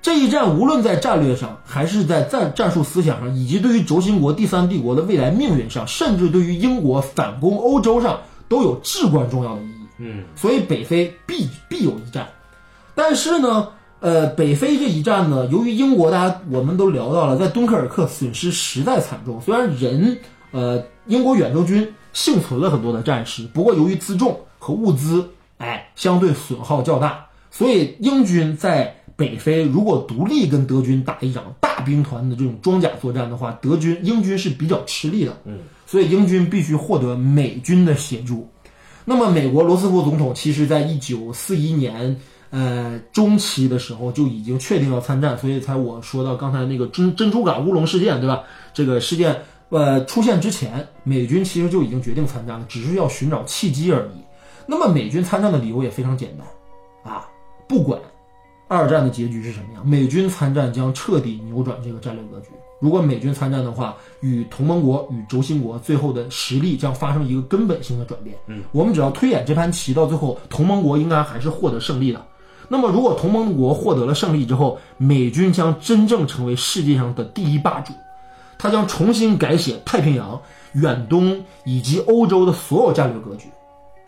Speaker 2: 这一战无论在战略上，还是在战战术思想上，以及对于轴心国第三帝国的未来命运上，甚至对于英国反攻欧洲上，都有至关重要的意义。
Speaker 1: 嗯，
Speaker 2: 所以北非必必有一战。但是呢，呃，北非这一战呢，由于英国大家我们都聊到了，在敦刻尔克损失实在惨重。虽然人，呃，英国远征军幸存了很多的战士，不过由于辎重和物资，哎，相对损耗较大，所以英军在。北非如果独立跟德军打一场大兵团的这种装甲作战的话，德军英军是比较吃力的。
Speaker 1: 嗯，
Speaker 2: 所以英军必须获得美军的协助。那么，美国罗斯福总统其实在一九四一年呃中期的时候就已经确定要参战，所以才我说到刚才那个珍珍珠港乌龙事件，对吧？这个事件呃出现之前，美军其实就已经决定参战了，只是要寻找契机而已。那么，美军参战的理由也非常简单啊，不管。二战的结局是什么样？美军参战将彻底扭转这个战略格局。如果美军参战的话，与同盟国与轴心国最后的实力将发生一个根本性的转变。
Speaker 1: 嗯，
Speaker 2: 我们只要推演这盘棋，到最后同盟国应该还是获得胜利的。那么，如果同盟国获得了胜利之后，美军将真正成为世界上的第一霸主，他将重新改写太平洋、远东以及欧洲的所有战略格局。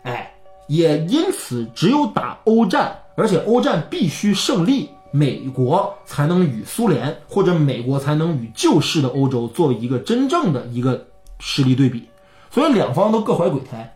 Speaker 2: 哎，也因此，只有打欧战。而且欧战必须胜利，美国才能与苏联或者美国才能与旧式的欧洲作为一个真正的一个实力对比，所以两方都各怀鬼胎。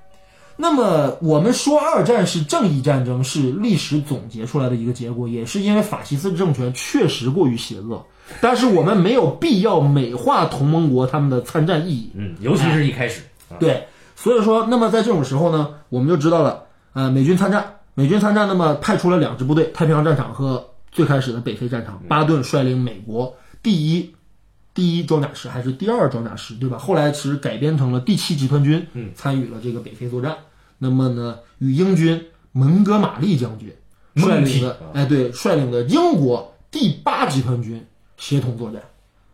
Speaker 2: 那么我们说二战是正义战争，是历史总结出来的一个结果，也是因为法西斯政权确实过于邪恶。但是我们没有必要美化同盟国他们的参战意义，
Speaker 1: 嗯，尤其是一开始，
Speaker 2: 对，所以说，那么在这种时候呢，我们就知道了，呃，美军参战。美军参战，那么派出了两支部队：太平洋战场和最开始的北非战场。巴顿率领美国第一第一装甲师还是第二装甲师，对吧？后来其实改编成了第七集团军，参与了这个北非作战。那么呢，与英军蒙哥马利将军率领的，哎，对，率领的英国第八集团军协同作战，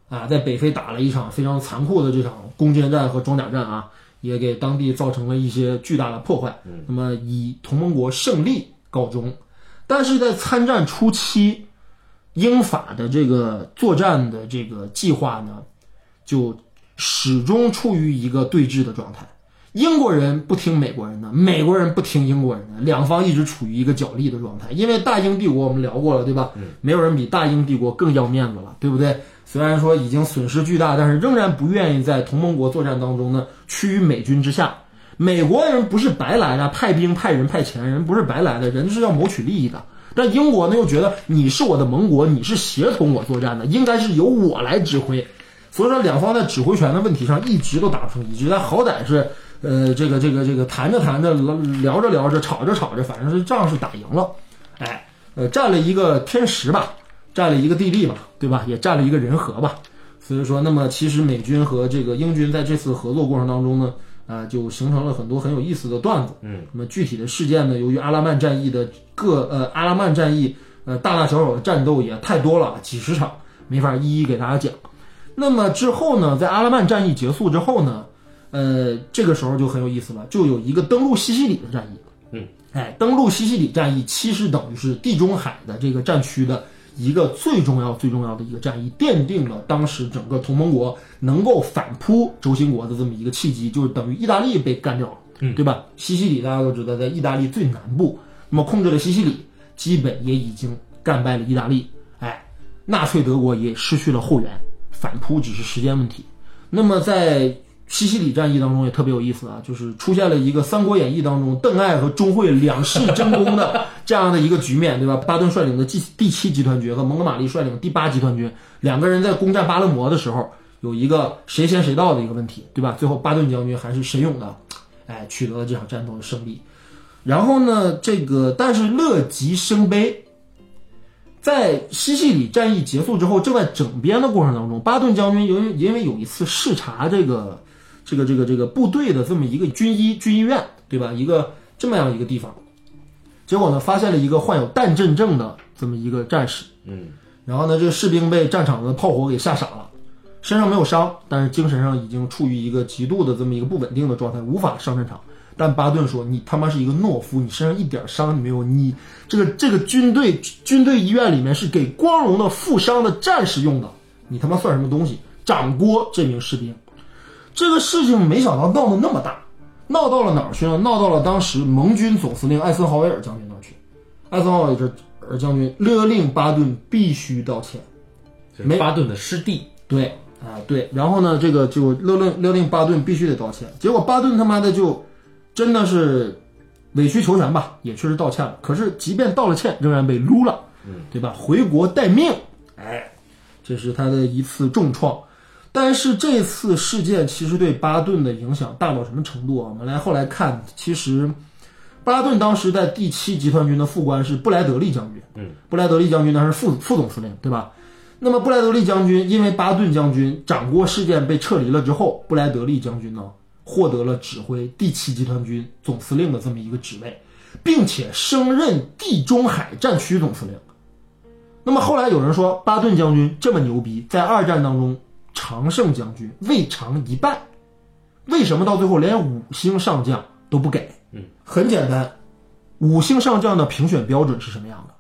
Speaker 2: 啊，在北非打了一场非常残酷的这场攻坚战和装甲战啊。也给当地造成了一些巨大的破坏。那么以同盟国胜利告终，但是在参战初期，英法的这个作战的这个计划呢，就始终处于一个对峙的状态。英国人不听美国人的，美国人不听英国人的，两方一直处于一个角力的状态。因为大英帝国我们聊过了，对吧？没有人比大英帝国更要面子了，对不对？虽然说已经损失巨大，但是仍然不愿意在同盟国作战当中呢趋于美军之下。美国人不是白来的，派兵派人派钱，人不是白来的，人是要谋取利益的。但英国呢又觉得你是我的盟国，你是协同我作战的，应该是由我来指挥。所以说，两方在指挥权的问题上一直都打不成一致，但好歹是，呃，这个这个这个谈着谈着，聊着聊着，吵着吵着，反正是仗是打赢了，哎，呃，占了一个天时吧，占了一个地利吧，对吧？也占了一个人和吧。所以说，那么其实美军和这个英军在这次合作过程当中呢，啊，就形成了很多很有意思的段子。
Speaker 1: 嗯，
Speaker 2: 那么具体的事件呢，由于阿拉曼战役的各呃阿拉曼战役呃大大小小的战斗也太多了，几十场，没法一一给大家讲。那么之后呢，在阿拉曼战役结束之后呢，呃，这个时候就很有意思了，就有一个登陆西西里的战役。
Speaker 1: 嗯，
Speaker 2: 哎，登陆西西里战役其实等于是地中海的这个战区的一个最重要、最重要的一个战役，奠定了当时整个同盟国能够反扑轴心国的这么一个契机，就是等于意大利被干掉了，
Speaker 1: 嗯，
Speaker 2: 对吧？西西里大家都知道，在意大利最南部，那么控制了西西里，基本也已经干败了意大利，哎，纳粹德国也失去了后援。反扑只是时间问题。那么在西西里战役当中也特别有意思啊，就是出现了一个《三国演义》当中邓艾和钟会两世争功的 这样的一个局面，对吧？巴顿率领的第第七集团军和蒙哥马利率领第八集团军两个人在攻占巴勒摩的时候，有一个谁先谁到的一个问题，对吧？最后巴顿将军还是神勇的，哎，取得了这场战斗的胜利。然后呢，这个但是乐极生悲。在西西里战役结束之后，正在整编的过程当中，巴顿将军由于因为有一次视察这个这个这个这个部队的这么一个军医军医院，对吧？一个这么样一个地方，结果呢，发现了一个患有弹震症的这么一个战士，
Speaker 1: 嗯，
Speaker 2: 然后呢，这个士兵被战场的炮火给吓傻了，身上没有伤，但是精神上已经处于一个极度的这么一个不稳定的状态，无法上战场。但巴顿说：“你他妈是一个懦夫，你身上一点伤都没有。你这个这个军队军队医院里面是给光荣的负伤的战士用的，你他妈算什么东西？”掌掴这名士兵，这个事情没想到闹得那么大，闹到了哪儿去呢？闹到了当时盟军总司令艾森豪威尔将军那儿去。艾森豪威尔将军勒令巴顿必须道歉，
Speaker 1: 没巴顿的师弟。
Speaker 2: 对啊，对。然后呢，这个就勒令勒令巴顿必须得道歉。结果巴顿他妈的就。真的是委曲求全吧，也确实道歉了。可是即便道了歉，仍然被撸了，
Speaker 1: 嗯，
Speaker 2: 对吧？回国待命，哎，这是他的一次重创。但是这次事件其实对巴顿的影响大到什么程度啊？我们来后来看，其实巴顿当时在第七集团军的副官是布莱德利将军，
Speaker 1: 嗯，
Speaker 2: 布莱德利将军当时副副总司令，对吧？那么布莱德利将军因为巴顿将军掌掴事件被撤离了之后，布莱德利将军呢？获得了指挥第七集团军总司令的这么一个职位，并且升任地中海战区总司令。那么后来有人说，巴顿将军这么牛逼，在二战当中常胜将军未尝一败，为什么到最后连五星上将都不给？
Speaker 1: 嗯，
Speaker 2: 很简单，五星上将的评选标准是什么样的？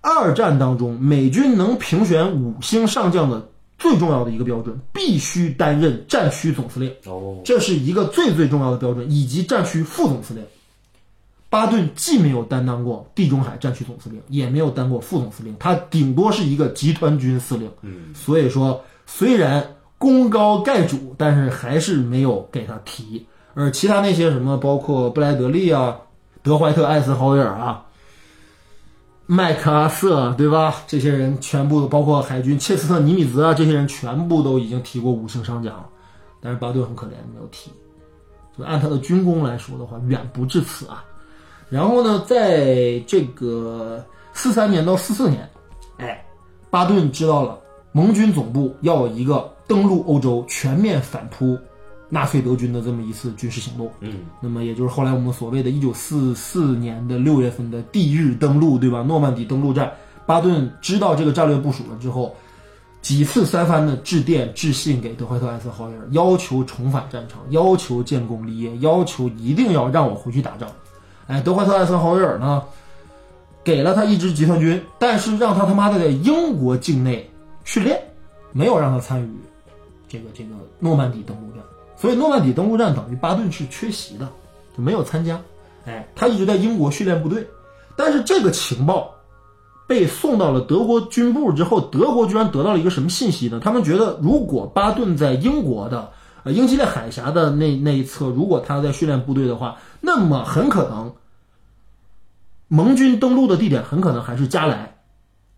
Speaker 2: 二战当中，美军能评选五星上将的。最重要的一个标准，必须担任战区总司令。
Speaker 1: 哦，
Speaker 2: 这是一个最最重要的标准，以及战区副总司令。巴顿既没有担当过地中海战区总司令，也没有当过副总司令，他顶多是一个集团军司令。
Speaker 1: 嗯，
Speaker 2: 所以说虽然功高盖主，但是还是没有给他提。而其他那些什么，包括布莱德利啊、德怀特·艾森豪威尔啊。麦克阿瑟，对吧？这些人全部包括海军切斯特尼米兹啊，这些人全部都已经提过五星上将了，但是巴顿很可怜，没有提。就按他的军功来说的话，远不至此啊。然后呢，在这个四三年到四四年，哎，巴顿知道了盟军总部要有一个登陆欧洲、全面反扑。纳粹德军的这么一次军事行动，
Speaker 1: 嗯，
Speaker 2: 那么也就是后来我们所谓的1944年的六月份的地日登陆，对吧？诺曼底登陆战，巴顿知道这个战略部署了之后，几次三番的致电致信给德怀特·艾森豪威尔，要求重返战场，要求建功立业，要求一定要让我回去打仗。哎，德怀特·艾森豪威尔呢，给了他一支集团军，但是让他他妈的在英国境内训练，没有让他参与这个这个诺曼底登陆战。所以诺曼底登陆战等于巴顿是缺席的，就没有参加。哎，他一直在英国训练部队，但是这个情报被送到了德国军部之后，德国居然得到了一个什么信息呢？他们觉得，如果巴顿在英国的呃英吉利海峡的那那一侧，如果他在训练部队的话，那么很可能。盟军登陆的地点很可能还是加莱。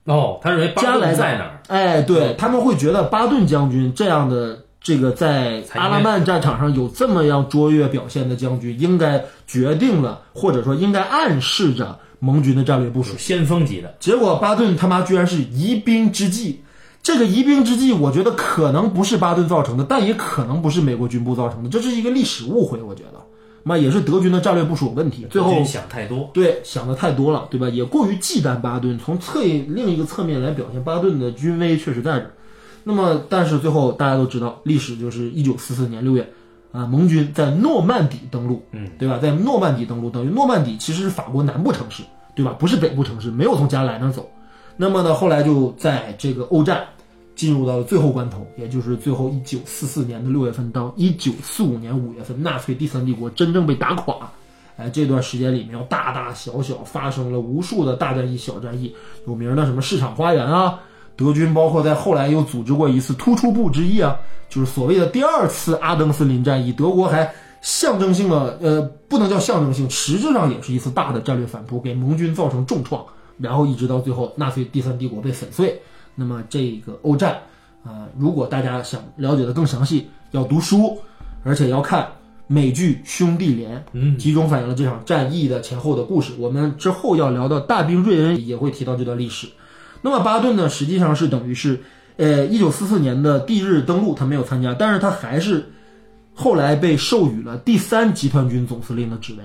Speaker 1: 哦，他认为巴顿在哪儿？
Speaker 2: 哎，对他们会觉得巴顿将军这样的这个在阿拉曼战场上有这么样卓越表现的将军，应该决定了，或者说应该暗示着盟军的战略部署。
Speaker 1: 先锋级的，
Speaker 2: 结果巴顿他妈居然是疑兵之计。这个疑兵之计，我觉得可能不是巴顿造成的，但也可能不是美国军部造成的，这是一个历史误会。我觉得，那也是德军的战略部署有问题。最后
Speaker 1: 想太多。
Speaker 2: 对，想的太多了，对吧？也过于忌惮巴顿，从侧另一个侧面来表现巴顿的军威确实在这儿。那么，但是最后大家都知道，历史就是一九四四年六月，啊，盟军在诺曼底登陆，
Speaker 1: 嗯，
Speaker 2: 对吧？在诺曼底登陆，等于诺曼底其实是法国南部城市，对吧？不是北部城市，没有从加莱那儿走。那么呢，后来就在这个欧战进入到了最后关头，也就是最后一九四四年的六月份到一九四五年五月份，纳粹第三帝国真正被打垮。哎，这段时间里面，大大小小发生了无数的大战役、小战役，有名的什么市场花园啊，德军包括在后来又组织过一次突出部之役啊，就是所谓的第二次阿登森林战役，德国还象征性的，呃，不能叫象征性，实质上也是一次大的战略反扑，给盟军造成重创，然后一直到最后纳粹第三帝国被粉碎。那么这个欧战啊、如果大家想了解的更详细，要读书，而且要看美剧《兄弟连》，
Speaker 1: 嗯，
Speaker 2: 集中反映了这场战役的前后的故事。我们之后要聊到大兵瑞恩也会提到这段历史。那么巴顿呢，实际上是等于是，呃，一九四四年的第日登陆他没有参加，但是他还是后来被授予了第三集团军总司令的职位，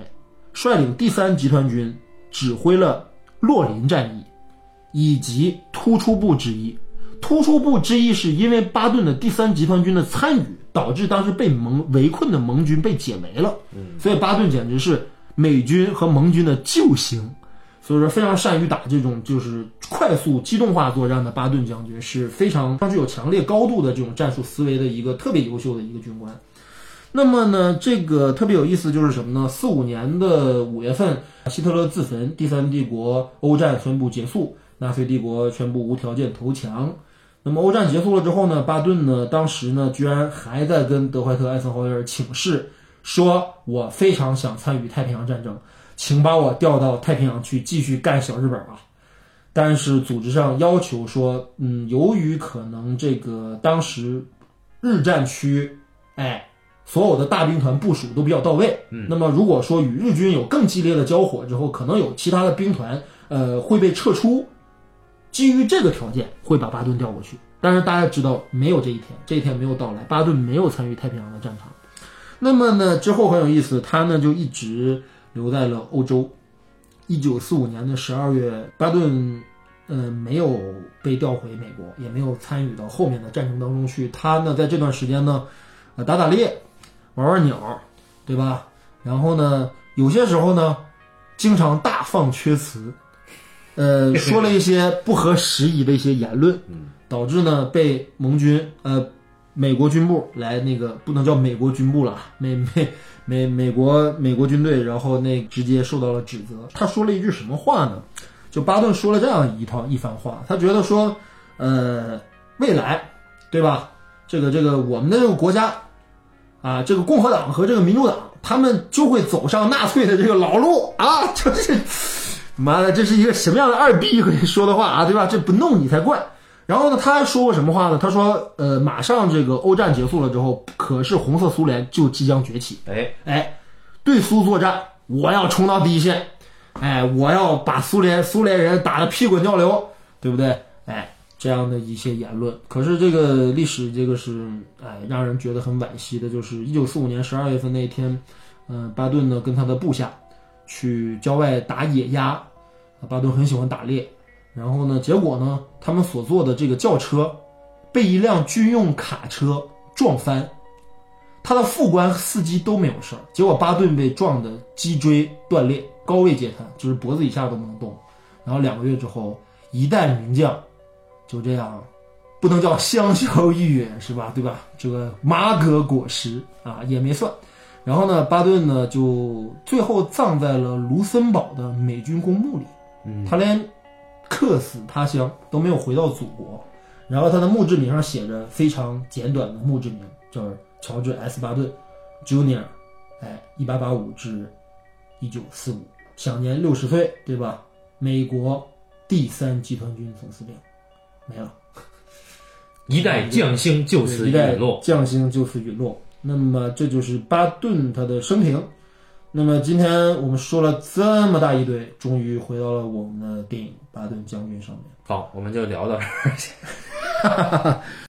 Speaker 2: 率领第三集团军指挥了洛林战役以及突出部之一。突出部之一是因为巴顿的第三集团军的参与，导致当时被盟围困的盟军被解围了。所以巴顿简直是美军和盟军的救星。所以说，非常善于打这种就是快速机动化作战的巴顿将军是非常具有强烈高度的这种战术思维的一个特别优秀的一个军官。那么呢，这个特别有意思就是什么呢？四五年的五月份，希特勒自焚，第三帝国欧战宣布结束，纳粹帝国宣布无条件投降。那么欧战结束了之后呢，巴顿呢，当时呢，居然还在跟德怀特·艾森豪威尔请示，说我非常想参与太平洋战争，请把我调到太平洋去继续干小日本吧。但是组织上要求说，嗯，由于可能这个当时日战区，哎，所有的大兵团部署都比较到位，嗯，那么如果说与日军有更激烈的交火之后，可能有其他的兵团，呃，会被撤出。基于这个条件，会把巴顿调过去。但是大家知道，没有这一天，这一天没有到来，巴顿没有参与太平洋的战场。那么呢，之后很有意思，他呢就一直留在了欧洲。一九四五年的十二月，巴顿呃没有被调回美国，也没有参与到后面的战争当中去。他呢在这段时间呢，呃打打猎，玩玩鸟，对吧？然后呢，有些时候呢，经常大放厥词，呃，说了一些不合时宜的一些言论，导致呢被盟军呃美国军部来那个不能叫美国军部了，美美美美国美国军队，然后那直接受到了指责。他说了一句什么话呢？就巴顿说了这样一套一番话，他觉得说，呃，未来，对吧？这个这个我们的这个国家啊，这个共和党和这个民主党，他们就会走上纳粹的这个老路啊！就是，妈的，这是一个什么样的二逼可以说的话啊，对吧？这不弄你才怪。然后呢，他还说过什么话呢？他说，呃，马上这个欧战结束了之后，可是红色苏联就即将崛起。
Speaker 1: 哎，
Speaker 2: 哎，对苏作战，我要冲到第一线，哎，我要把苏联苏联人打得屁滚尿流，对不对？哎，这样的一些言论。可是这个历史，这个是哎，让人觉得很惋惜的，就是一九四五年十二月份那一天，嗯、巴顿呢跟他的部下去郊外打野鸭，啊巴顿很喜欢打猎，然后呢，结果呢，他们所坐的这个轿车被一辆军用卡车撞翻。他的副官、司机都没有事儿，结果巴顿被撞的脊椎断裂，高位截瘫，就是脖子以下都不能动。然后两个月之后，一代名将就这样，不能叫香消玉殒是吧？对吧？这个麻葛果实啊也没算。然后呢，巴顿呢就最后葬在了卢森堡的美军公墓里。
Speaker 1: 嗯，
Speaker 2: 他连客死他乡都没有回到祖国。然后他的墓志铭上写着非常简短的墓志铭，就是乔治 ·S. 巴顿，Junior，哎，一八八五至一九四五，享年六十岁，对吧？美国第三集团军总司令没了，
Speaker 1: 一代将星就此
Speaker 2: 一代
Speaker 1: 陨落。
Speaker 2: 将星就此陨落。那么这就是巴顿他的生平。那么今天我们说了这么大一堆，终于回到了我们的电影《巴顿将军》上面。
Speaker 1: 好，我们就聊到这儿。